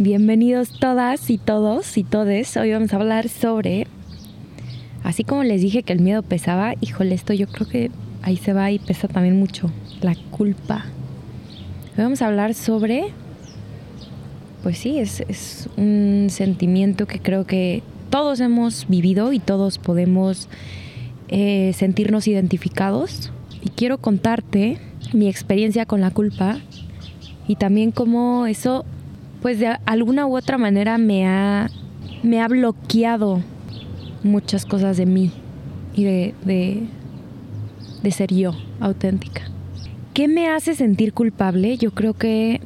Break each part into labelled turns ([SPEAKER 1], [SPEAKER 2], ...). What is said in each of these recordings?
[SPEAKER 1] Bienvenidos todas y todos y todes. Hoy vamos a hablar sobre, así como les dije que el miedo pesaba, híjole, esto yo creo que ahí se va y pesa también mucho, la culpa. Hoy vamos a hablar sobre, pues sí, es, es un sentimiento que creo que todos hemos vivido y todos podemos eh, sentirnos identificados. Y quiero contarte mi experiencia con la culpa y también cómo eso pues de alguna u otra manera me ha, me ha bloqueado muchas cosas de mí y de, de, de ser yo auténtica. ¿Qué me hace sentir culpable? Yo creo que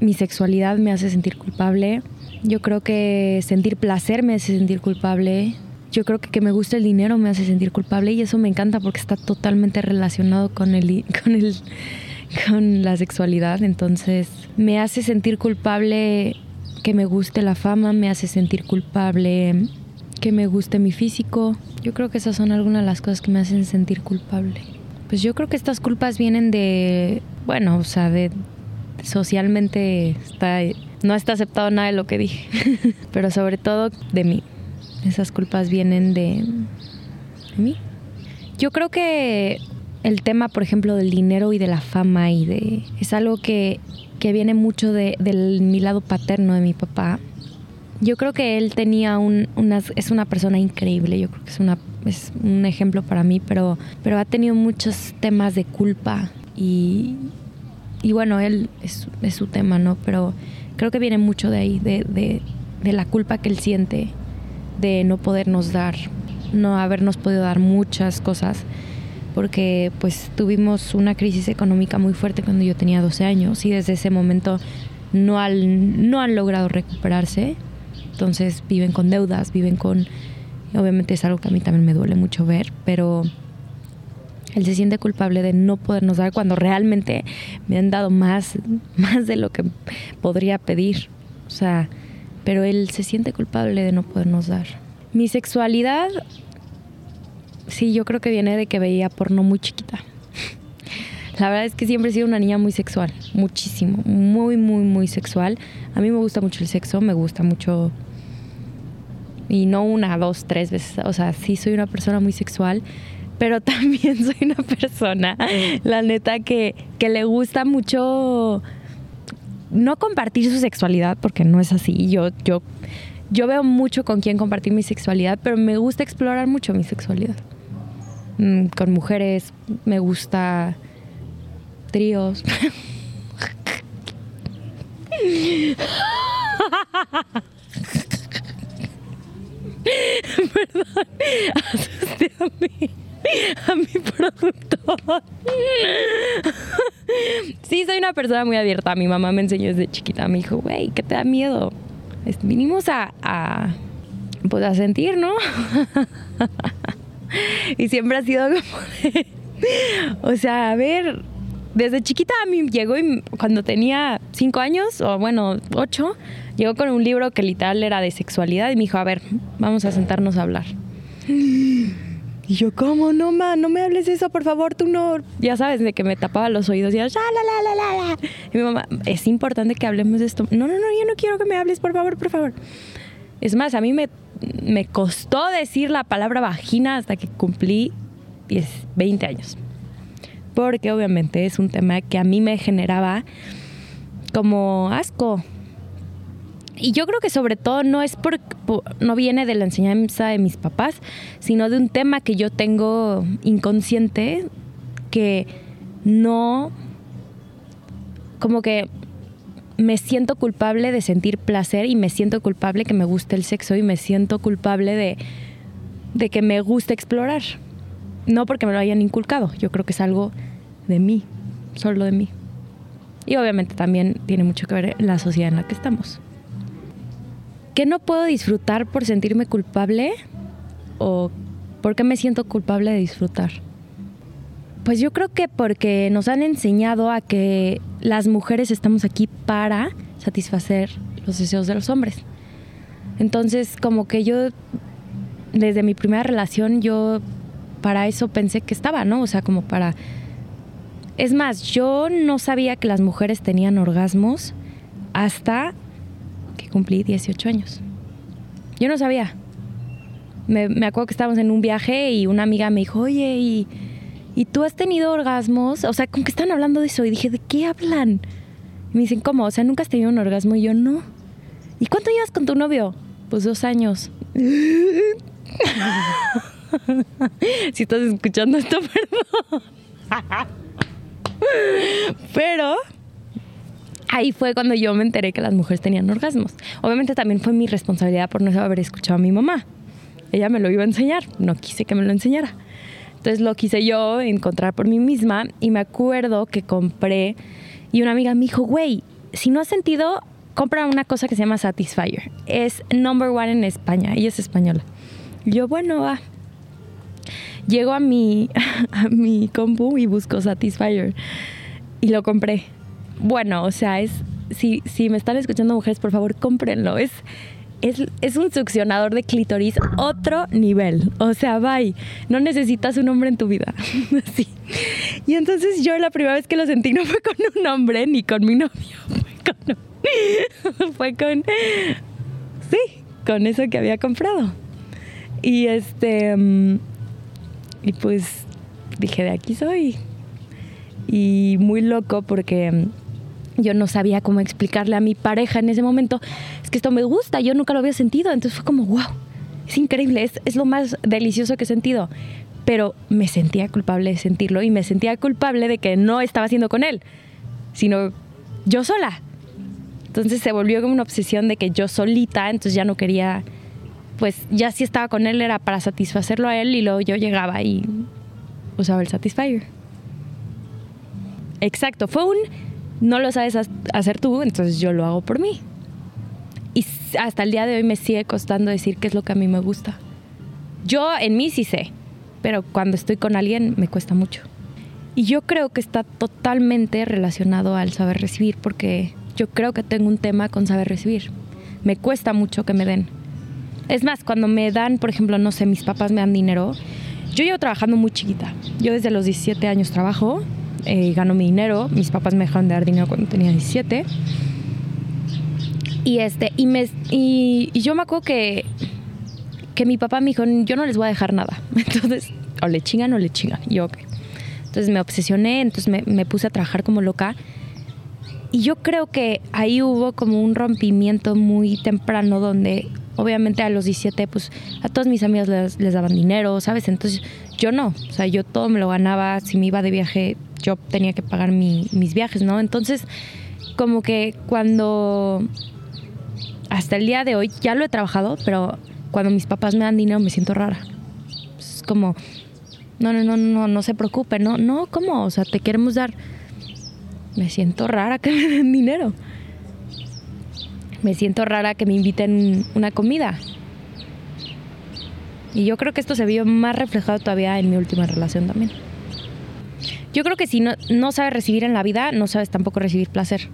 [SPEAKER 1] mi sexualidad me hace sentir culpable. Yo creo que sentir placer me hace sentir culpable. Yo creo que que me gusta el dinero me hace sentir culpable y eso me encanta porque está totalmente relacionado con el, con el con la sexualidad, entonces me hace sentir culpable que me guste la fama, me hace sentir culpable que me guste mi físico. Yo creo que esas son algunas de las cosas que me hacen sentir culpable. Pues yo creo que estas culpas vienen de, bueno, o sea, de socialmente está, no está aceptado nada de lo que dije, pero sobre todo de mí. Esas culpas vienen de, de mí. Yo creo que el tema, por ejemplo, del dinero y de la fama y de es algo que, que viene mucho de, mi lado paterno de mi papá. Yo creo que él tenía un, es una persona increíble, yo creo que es, una, es un ejemplo para mí, pero, pero ha tenido muchos temas de culpa y, y bueno, él es, es, su tema, ¿no? Pero creo que viene mucho de ahí, de, de, de la culpa que él siente de no podernos dar, no habernos podido dar muchas cosas porque pues tuvimos una crisis económica muy fuerte cuando yo tenía 12 años y desde ese momento no, al, no han logrado recuperarse. Entonces viven con deudas, viven con... Obviamente es algo que a mí también me duele mucho ver, pero él se siente culpable de no podernos dar cuando realmente me han dado más, más de lo que podría pedir. O sea, pero él se siente culpable de no podernos dar. Mi sexualidad sí, yo creo que viene de que veía porno muy chiquita. La verdad es que siempre he sido una niña muy sexual, muchísimo, muy, muy, muy sexual. A mí me gusta mucho el sexo, me gusta mucho... Y no una, dos, tres veces. O sea, sí soy una persona muy sexual, pero también soy una persona, la neta, que, que le gusta mucho no compartir su sexualidad, porque no es así. Yo, yo, yo veo mucho con quién compartir mi sexualidad, pero me gusta explorar mucho mi sexualidad. Mm, con mujeres, me gusta tríos. Perdón, a mí, a mi productor. Sí, soy una persona muy abierta. Mi mamá me enseñó desde chiquita. Me dijo, güey, ¿qué te da miedo? Vinimos a, a, pues a sentir, ¿no? y siempre ha sido como o sea, a ver, desde chiquita a mí llegó y cuando tenía cinco años, o bueno, ocho, llegó con un libro que literal era de sexualidad y me dijo, a ver, vamos a sentarnos a hablar. Y yo, ¿cómo? No, ma, no me hables eso, por favor, tú no. Ya sabes, de que me tapaba los oídos y ya, la, la, la, la, Y mi mamá, es importante que hablemos de esto. No, no, no, yo no quiero que me hables, por favor, por favor. Es más, a mí me, me costó decir la palabra vagina hasta que cumplí 10, 20 años. Porque obviamente es un tema que a mí me generaba como asco. Y yo creo que sobre todo no es por, no viene de la enseñanza de mis papás, sino de un tema que yo tengo inconsciente que no como que me siento culpable de sentir placer y me siento culpable que me guste el sexo y me siento culpable de, de que me guste explorar. No porque me lo hayan inculcado, yo creo que es algo de mí, solo de mí. Y obviamente también tiene mucho que ver la sociedad en la que estamos. ¿Qué no puedo disfrutar por sentirme culpable? ¿O por qué me siento culpable de disfrutar? Pues yo creo que porque nos han enseñado a que las mujeres estamos aquí para satisfacer los deseos de los hombres. Entonces, como que yo, desde mi primera relación, yo para eso pensé que estaba, ¿no? O sea, como para... Es más, yo no sabía que las mujeres tenían orgasmos hasta que cumplí 18 años. Yo no sabía. Me, me acuerdo que estábamos en un viaje y una amiga me dijo, oye, ¿y, ¿y tú has tenido orgasmos? O sea, como que están hablando de eso. Y dije, ¿de qué hablan? Y me dicen, ¿cómo? O sea, ¿nunca has tenido un orgasmo? Y yo, no. ¿Y cuánto llevas con tu novio? Pues dos años. si estás escuchando esto, perdón. Pero ahí fue cuando yo me enteré que las mujeres tenían orgasmos. Obviamente también fue mi responsabilidad por no haber escuchado a mi mamá. Ella me lo iba a enseñar, no quise que me lo enseñara. Entonces lo quise yo encontrar por mí misma y me acuerdo que compré y una amiga me dijo, güey, si no has sentido, compra una cosa que se llama Satisfyer. Es number one en España, ella es española. Y yo, bueno, va. Llego a mi, a mi compu y busco Satisfyer y lo compré. Bueno, o sea, es si, si me están escuchando mujeres, por favor, cómprenlo. Es, es, un succionador de clítoris otro nivel. O sea, bye. No necesitas un hombre en tu vida. sí. Y entonces yo la primera vez que lo sentí no fue con un hombre ni con mi novio. Fue con, fue con sí, con eso que había comprado. Y este mm, y pues dije, de aquí soy. Y muy loco porque mm, yo no sabía cómo explicarle a mi pareja en ese momento, es que esto me gusta, yo nunca lo había sentido, entonces fue como, wow, es increíble, es, es lo más delicioso que he sentido. Pero me sentía culpable de sentirlo y me sentía culpable de que no estaba haciendo con él, sino yo sola. Entonces se volvió como una obsesión de que yo solita, entonces ya no quería, pues ya si estaba con él era para satisfacerlo a él y luego yo llegaba y usaba el Satisfyer. Exacto, fue un no lo sabes hacer tú, entonces yo lo hago por mí. Y hasta el día de hoy me sigue costando decir qué es lo que a mí me gusta. Yo en mí sí sé, pero cuando estoy con alguien me cuesta mucho. Y yo creo que está totalmente relacionado al saber recibir, porque yo creo que tengo un tema con saber recibir. Me cuesta mucho que me den. Es más, cuando me dan, por ejemplo, no sé, mis papás me dan dinero, yo llevo trabajando muy chiquita. Yo desde los 17 años trabajo eh, gano mi dinero. Mis papás me dejaron de dar dinero cuando tenía 17. Y, este, y, me, y, yo me acuerdo que, que mi papá me dijo, yo no les voy a dejar nada. Entonces, o le chingan o le chingan. Yo, ok. Entonces me obsesioné, entonces me, puse a trabajar como loca. Y yo creo que ahí hubo como un rompimiento muy temprano donde obviamente a los 17 pues a todas mis amigas les, les, daban dinero, ¿sabes? Entonces yo no, o sea, yo todo me lo ganaba, si me iba de viaje yo tenía que pagar mis viajes, ¿no? Entonces, como que cuando, hasta el día de hoy, ya lo he trabajado, pero cuando mis papás me dan dinero me siento rara. Es como, no, no, no, no, no se preocupe, no, no, ¿cómo? O sea, te queremos dar. Me siento rara que me den dinero. Me siento rara que me inviten una comida. Y yo creo que esto se vio más reflejado todavía en mi última relación también. Yo creo que si no, no sabes recibir en la vida, no sabes tampoco recibir placer.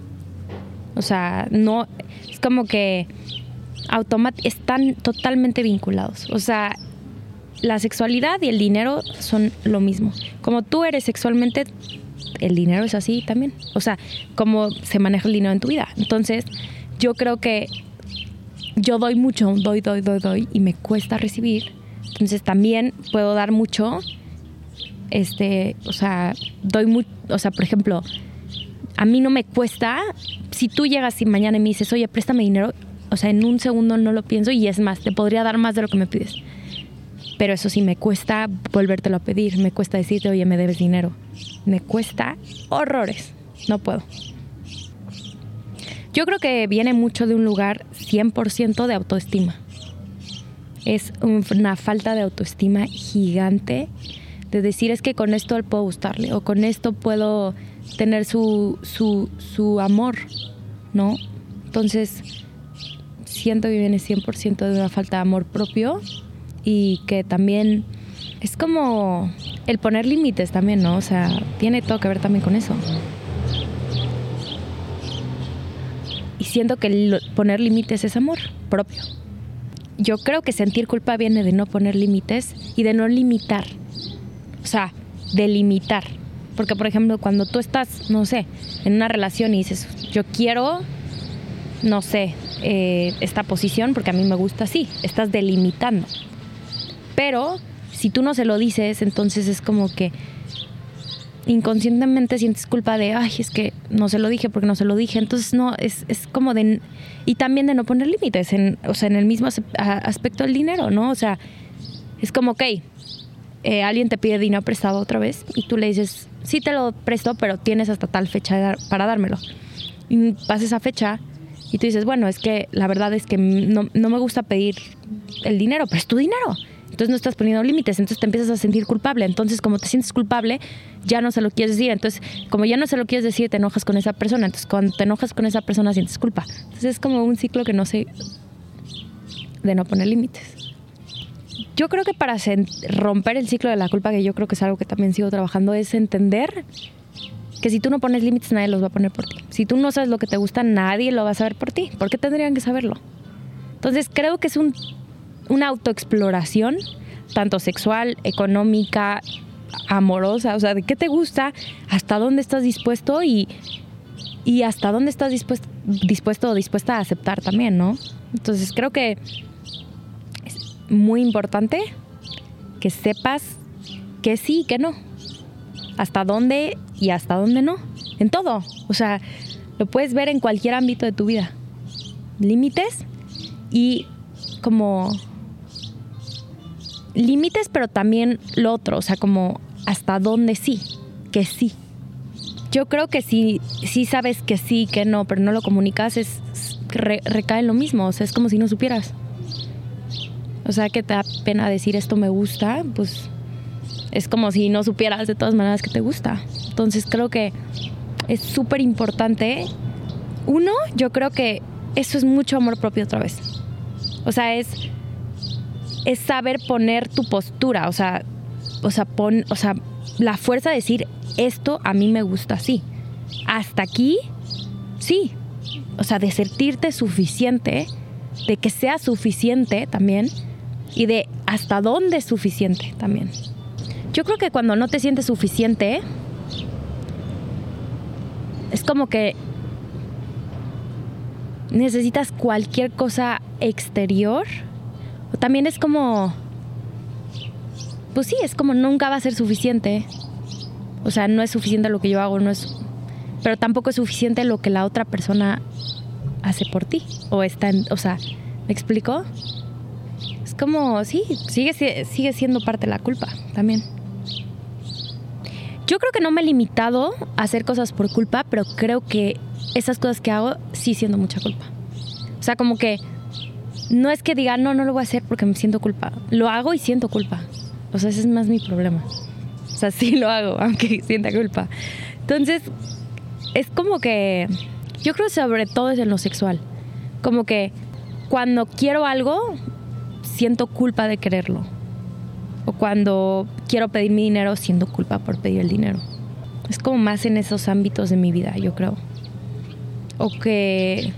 [SPEAKER 1] O sea, no, es como que están totalmente vinculados. O sea, la sexualidad y el dinero son lo mismo. Como tú eres sexualmente, el dinero es así también. O sea, como se maneja el dinero en tu vida. Entonces, yo creo que yo doy mucho, doy, doy, doy, doy, y me cuesta recibir. Entonces también puedo dar mucho este, o sea, doy muy, o sea, por ejemplo, a mí no me cuesta, si tú llegas y mañana y me dices, oye, préstame dinero, o sea, en un segundo no lo pienso y es más, te podría dar más de lo que me pides. Pero eso sí, me cuesta volvértelo a pedir, me cuesta decirte, oye, me debes dinero. Me cuesta horrores, no puedo. Yo creo que viene mucho de un lugar 100% de autoestima. Es una falta de autoestima gigante de decir es que con esto puedo gustarle o con esto puedo tener su, su, su amor, ¿no? Entonces, siento que viene 100% de una falta de amor propio y que también es como el poner límites también, ¿no? O sea, tiene todo que ver también con eso. Y siento que poner límites es amor propio. Yo creo que sentir culpa viene de no poner límites y de no limitar o sea, delimitar. Porque, por ejemplo, cuando tú estás, no sé, en una relación y dices, yo quiero, no sé, eh, esta posición porque a mí me gusta así. Estás delimitando. Pero si tú no se lo dices, entonces es como que inconscientemente sientes culpa de, ay, es que no se lo dije porque no se lo dije. Entonces, no, es, es como de. Y también de no poner límites, en, o sea, en el mismo aspecto del dinero, ¿no? O sea, es como, ok, eh, alguien te pide dinero prestado otra vez y tú le dices, sí te lo presto, pero tienes hasta tal fecha para dármelo. Y pasa esa fecha y tú dices, bueno, es que la verdad es que no, no me gusta pedir el dinero, pero es tu dinero. Entonces no estás poniendo límites, entonces te empiezas a sentir culpable. Entonces, como te sientes culpable, ya no se lo quieres decir. Entonces, como ya no se lo quieres decir, te enojas con esa persona. Entonces, cuando te enojas con esa persona, sientes culpa. Entonces, es como un ciclo que no sé de no poner límites. Yo creo que para romper el ciclo de la culpa, que yo creo que es algo que también sigo trabajando, es entender que si tú no pones límites, nadie los va a poner por ti. Si tú no sabes lo que te gusta, nadie lo va a saber por ti. ¿Por qué tendrían que saberlo? Entonces, creo que es un una autoexploración, tanto sexual, económica, amorosa, o sea, de qué te gusta, hasta dónde estás dispuesto y, y hasta dónde estás dispuesto, dispuesto o dispuesta a aceptar también, ¿no? Entonces creo que es muy importante que sepas que sí y que no, hasta dónde y hasta dónde no, en todo, o sea, lo puedes ver en cualquier ámbito de tu vida, límites y como límites, pero también lo otro, o sea, como hasta dónde sí, que sí. Yo creo que si sí sabes que sí, que no, pero no lo comunicas, es recae en lo mismo, o sea, es como si no supieras. O sea, que te da pena decir esto me gusta, pues es como si no supieras de todas maneras que te gusta. Entonces creo que es súper importante. Uno, yo creo que eso es mucho amor propio otra vez. O sea, es es saber poner tu postura, o sea, o sea, pon, o sea, la fuerza de decir esto a mí me gusta así. Hasta aquí, sí. O sea, de sentirte suficiente, de que sea suficiente también y de hasta dónde es suficiente también. Yo creo que cuando no te sientes suficiente, es como que necesitas cualquier cosa exterior también es como, pues sí, es como nunca va a ser suficiente. O sea, no es suficiente lo que yo hago, no es, pero tampoco es suficiente lo que la otra persona hace por ti. O está, en, o sea, ¿me explico? Es como, sí, sigue, sigue siendo parte de la culpa también. Yo creo que no me he limitado a hacer cosas por culpa, pero creo que esas cosas que hago sí siendo mucha culpa. O sea, como que no es que diga, no, no lo voy a hacer porque me siento culpa. Lo hago y siento culpa. O sea, ese es más mi problema. O sea, sí lo hago, aunque sienta culpa. Entonces, es como que, yo creo sobre todo es en lo sexual. Como que cuando quiero algo, siento culpa de quererlo. O cuando quiero pedir mi dinero, siento culpa por pedir el dinero. Es como más en esos ámbitos de mi vida, yo creo. O que,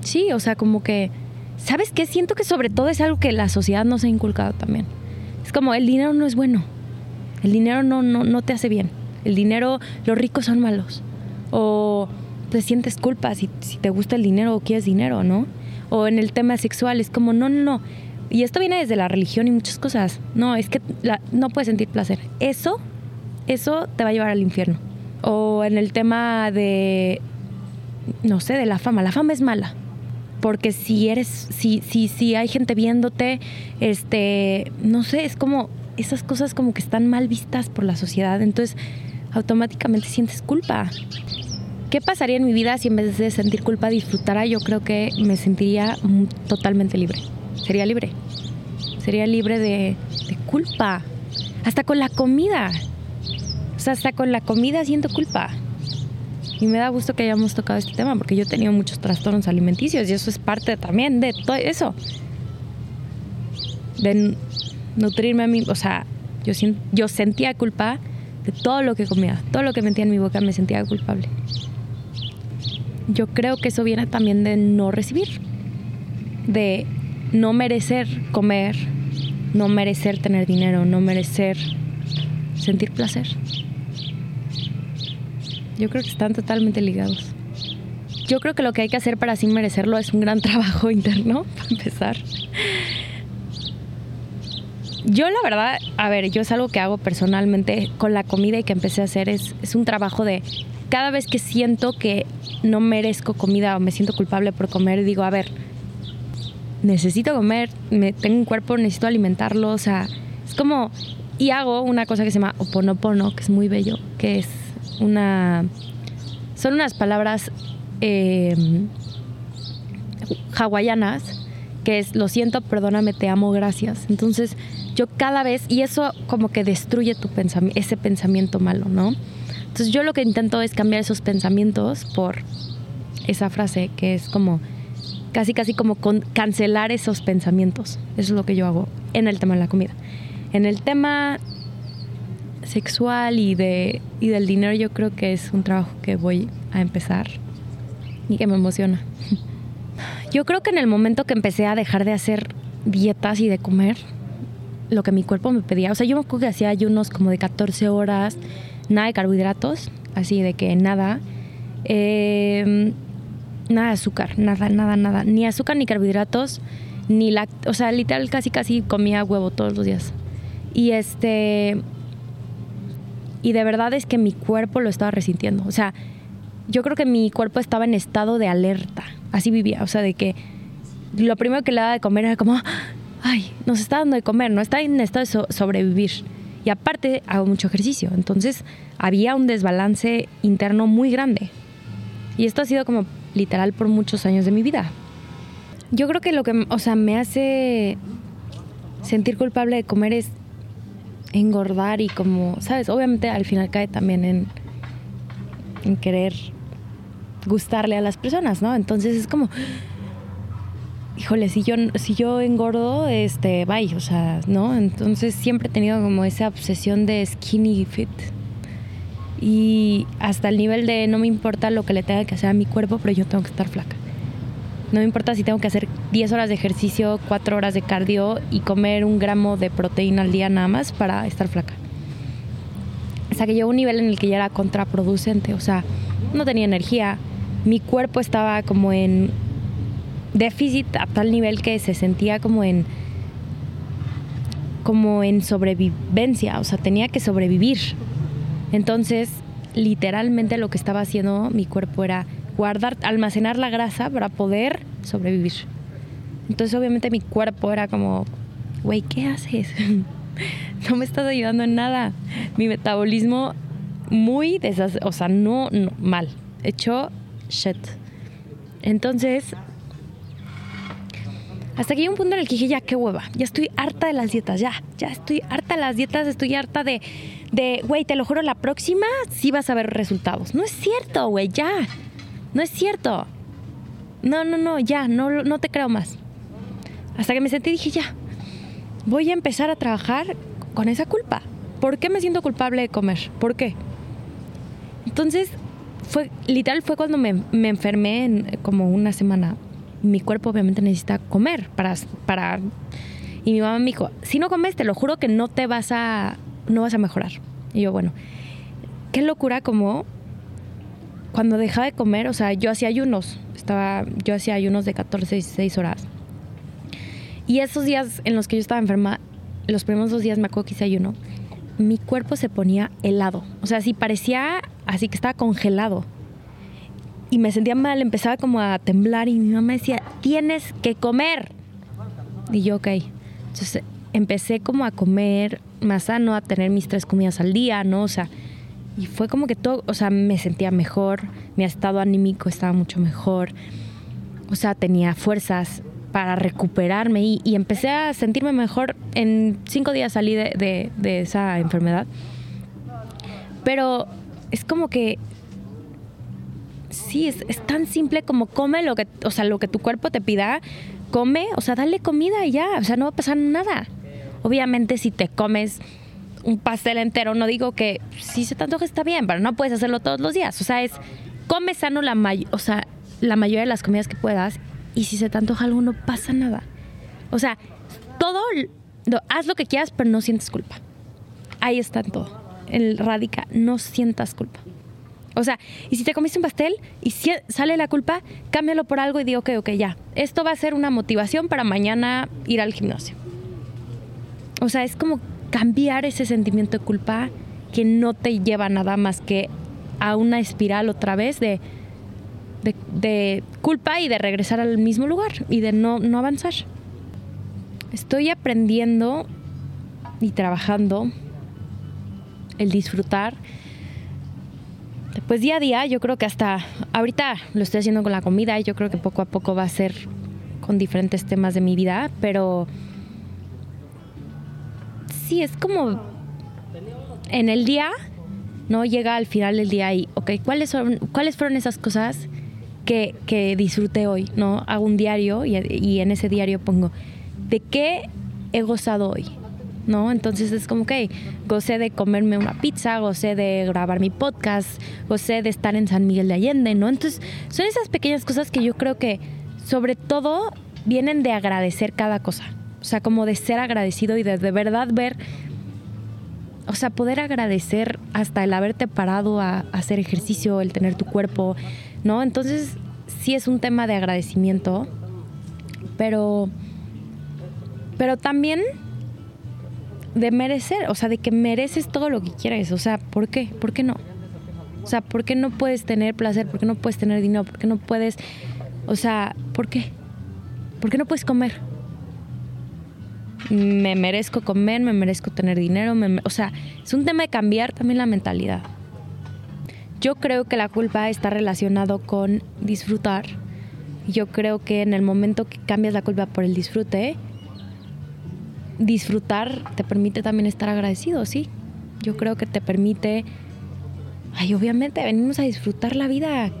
[SPEAKER 1] sí, o sea, como que ¿Sabes qué? Siento que sobre todo es algo que la sociedad nos ha inculcado también. Es como el dinero no es bueno. El dinero no, no, no te hace bien. El dinero, los ricos son malos. O te sientes culpa si, si te gusta el dinero o quieres dinero, ¿no? O en el tema sexual es como, no, no, no. Y esto viene desde la religión y muchas cosas. No, es que no puedes sentir placer. Eso, eso te va a llevar al infierno. O en el tema de, no sé, de la fama. La fama es mala porque si eres, si, si, si hay gente viéndote, este, no sé, es como esas cosas como que están mal vistas por la sociedad, entonces automáticamente sientes culpa. ¿Qué pasaría en mi vida si en vez de sentir culpa disfrutara? Yo creo que me sentiría totalmente libre. Sería libre. Sería libre de, de culpa. Hasta con la comida. O sea, hasta con la comida siento culpa. Y me da gusto que hayamos tocado este tema porque yo he tenido muchos trastornos alimenticios y eso es parte también de todo eso. De nutrirme a mí, o sea, yo, yo sentía culpa de todo lo que comía, todo lo que metía en mi boca me sentía culpable. Yo creo que eso viene también de no recibir, de no merecer comer, no merecer tener dinero, no merecer sentir placer. Yo creo que están totalmente ligados. yo creo que lo que hay que hacer para así merecerlo es un gran trabajo interno, para empezar. Yo la verdad, a ver, yo es algo que hago personalmente con la comida y que empecé a hacer, es, es un trabajo de cada vez que siento que no merezco comida o me siento culpable por comer, digo, a ver, necesito comer, me, tengo un cuerpo, necesito alimentarlo, o sea, es como, y hago una cosa que se llama oponopono, que es muy bello, que es una, son unas palabras eh, hawaianas, que es lo siento, perdóname, te amo, gracias. Entonces, yo cada vez, y eso como que destruye tu pensamiento, ese pensamiento malo, ¿no? Entonces, yo lo que intento es cambiar esos pensamientos por esa frase que es como casi casi como cancelar esos pensamientos. Eso es lo que yo hago en el tema de la comida. En el tema sexual y de y del dinero yo creo que es un trabajo que voy a empezar y que me emociona. Yo creo que en el momento que empecé a dejar de hacer dietas y de comer lo que mi cuerpo me pedía, o sea, yo me acuerdo que hacía ayunos como de 14 horas, nada de carbohidratos, así de que nada. Eh, nada de azúcar, nada, nada, nada. Ni azúcar ni carbohidratos, ni la, o sea, literal casi casi comía huevo todos los días. Y este y de verdad es que mi cuerpo lo estaba resintiendo, o sea, yo creo que mi cuerpo estaba en estado de alerta, así vivía, o sea, de que lo primero que le daba de comer era como, ay, nos está dando de comer, no está en estado de sobrevivir. Y aparte hago mucho ejercicio, entonces había un desbalance interno muy grande. Y esto ha sido como literal por muchos años de mi vida. Yo creo que lo que, o sea, me hace sentir culpable de comer es engordar y como, ¿sabes? Obviamente al final cae también en, en querer gustarle a las personas, ¿no? Entonces es como, híjole, si yo, si yo engordo, este, bye, o sea, ¿no? Entonces siempre he tenido como esa obsesión de skinny fit y hasta el nivel de no me importa lo que le tenga que hacer a mi cuerpo, pero yo tengo que estar flaca. No me importa si tengo que hacer 10 horas de ejercicio, 4 horas de cardio y comer un gramo de proteína al día nada más para estar flaca. Hasta que llegó un nivel en el que ya era contraproducente, o sea, no tenía energía, mi cuerpo estaba como en déficit a tal nivel que se sentía como en como en sobrevivencia, o sea, tenía que sobrevivir. Entonces, literalmente lo que estaba haciendo mi cuerpo era guardar, almacenar la grasa para poder sobrevivir. Entonces, obviamente mi cuerpo era como, güey, ¿qué haces? no me estás ayudando en nada. Mi metabolismo muy desas o sea, no, no mal, hecho shit. Entonces, hasta que llegó un punto en el que dije, ya, qué hueva, ya estoy harta de las dietas, ya, ya estoy harta de las dietas, estoy harta de, de, güey, te lo juro, la próxima sí vas a ver resultados. No es cierto, güey, ya, no es cierto. No, no, no, ya, no, no te creo más. Hasta que me sentí y dije, ya, voy a empezar a trabajar con esa culpa. ¿Por qué me siento culpable de comer? ¿Por qué? Entonces, fue, literal fue cuando me, enfermé en como una semana mi cuerpo obviamente necesita comer para, para... Y mi mamá me dijo, si no comes, te lo juro que no te vas a, no vas a mejorar. Y yo, bueno, qué locura como cuando dejaba de comer, o sea, yo hacía ayunos, estaba, yo hacía ayunos de 14, 16 horas. Y esos días en los que yo estaba enferma, los primeros dos días me acuerdo que hice ayuno, mi cuerpo se ponía helado. O sea, así parecía así que estaba congelado y me sentía mal, empezaba como a temblar y mi mamá decía, tienes que comer. Y yo, ok. Entonces empecé como a comer más sano, a tener mis tres comidas al día, ¿no? O sea, y fue como que todo, o sea, me sentía mejor, mi estado anímico estaba mucho mejor, o sea, tenía fuerzas para recuperarme y, empecé a sentirme mejor. En cinco días salí de, esa enfermedad. Pero es como que sí, es, tan simple como come lo que, o sea, lo que tu cuerpo te pida, come, o sea, dale comida y ya, o sea, no va a pasar nada. Obviamente si te comes un pastel entero, no digo que si se te antoja está bien, pero no puedes hacerlo todos los días. O sea, es come sano la, o sea, la mayoría de las comidas que puedas y si se te antoja algo no pasa nada. O sea, todo, haz lo que quieras, pero no sientes culpa. Ahí está todo. El radica, no sientas culpa. O sea, y si te comiste un pastel y si sale la culpa, cámbialo por algo y digo, ok, ok, ya. Esto va a ser una motivación para mañana ir al gimnasio. O sea, es como cambiar ese sentimiento de culpa que no te lleva nada más que a una espiral otra vez de, de, culpa y de regresar al mismo lugar y de no, no avanzar. Estoy aprendiendo y trabajando el disfrutar. Pues día a día, yo creo que hasta ahorita lo estoy haciendo con la comida y yo creo que poco a poco va a ser con diferentes temas de mi vida, pero sí, es como en el día, ¿no? Llega al final del día y, ok, ¿cuáles, son, ¿cuáles fueron esas cosas que, que disfruté hoy? ¿No? Hago un diario y, y en ese diario pongo, ¿de qué he gozado hoy? ¿no? Entonces es como que gocé de comerme una pizza, gocé de grabar mi podcast, gocé de estar en San Miguel de Allende, ¿no? Entonces son esas pequeñas cosas que yo creo que sobre todo vienen de agradecer cada cosa. O sea, como de ser agradecido y de de verdad ver, o sea, poder agradecer hasta el haberte parado a, hacer ejercicio, el tener tu cuerpo, ¿no? Entonces sí es un tema de agradecimiento, pero, pero también de merecer, o sea, de que mereces todo lo que quieres. O sea, ¿por qué? ¿Por qué no? O sea, ¿por qué no puedes tener placer? ¿Por qué no puedes tener dinero? ¿Por qué no puedes... O sea, ¿por qué? ¿Por qué no puedes comer? Me merezco comer, me merezco tener dinero, o sea, es un tema de cambiar también la mentalidad. Yo creo que la culpa está relacionado con disfrutar. Yo creo que en el momento que cambias la culpa por el disfrute, disfrutar te permite también estar agradecido, sí. Yo creo que te permite, ay, obviamente venimos a disfrutar la vida.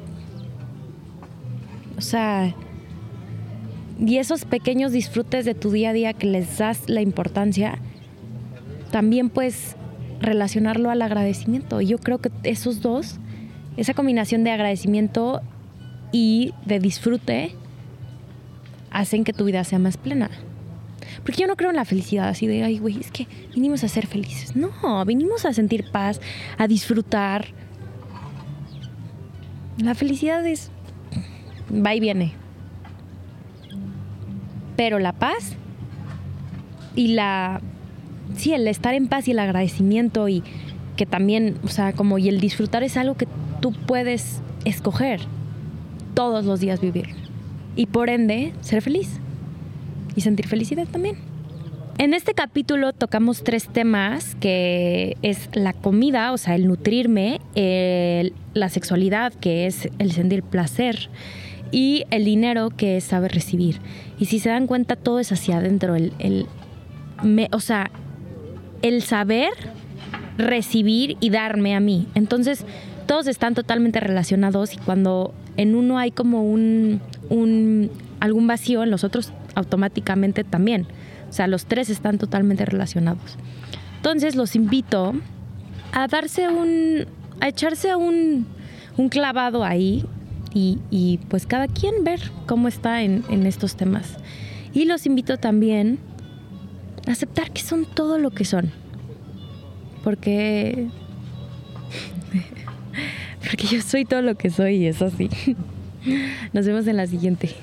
[SPEAKER 1] O sea, y esos pequeños disfrutes de tu día a día que les das la importancia, también puedes relacionarlo al agradecimiento. Yo creo que esos dos, esa combinación de agradecimiento y de disfrute, hacen que tu vida sea más plena. Porque yo no creo en la felicidad así de, ay, güey, es que vinimos a ser felices. No, vinimos a sentir paz, a disfrutar. La felicidad es, va y viene. Pero la paz y la, sí, el estar en paz y el agradecimiento y que también, o sea, como y el disfrutar es algo que tú puedes escoger todos los días vivir. Y por ende, ser feliz y sentir felicidad también. En este capítulo tocamos tres temas, que es la comida, o sea, el nutrirme, la sexualidad, que es el sentir placer, y el dinero, que es saber recibir. Y si se dan cuenta, todo es hacia adentro, el, el o sea, el saber recibir y darme a mí. Entonces, todos están totalmente relacionados y cuando en uno hay como un, un algún vacío, en los otros automáticamente también. O sea, los tres están totalmente relacionados. Entonces los invito a darse un, a echarse un, un clavado ahí y, pues cada quien ver cómo está en, en estos temas. Y los invito también a aceptar que son todo lo que son. Porque... Porque yo soy todo lo que soy y es así. Nos vemos en la siguiente.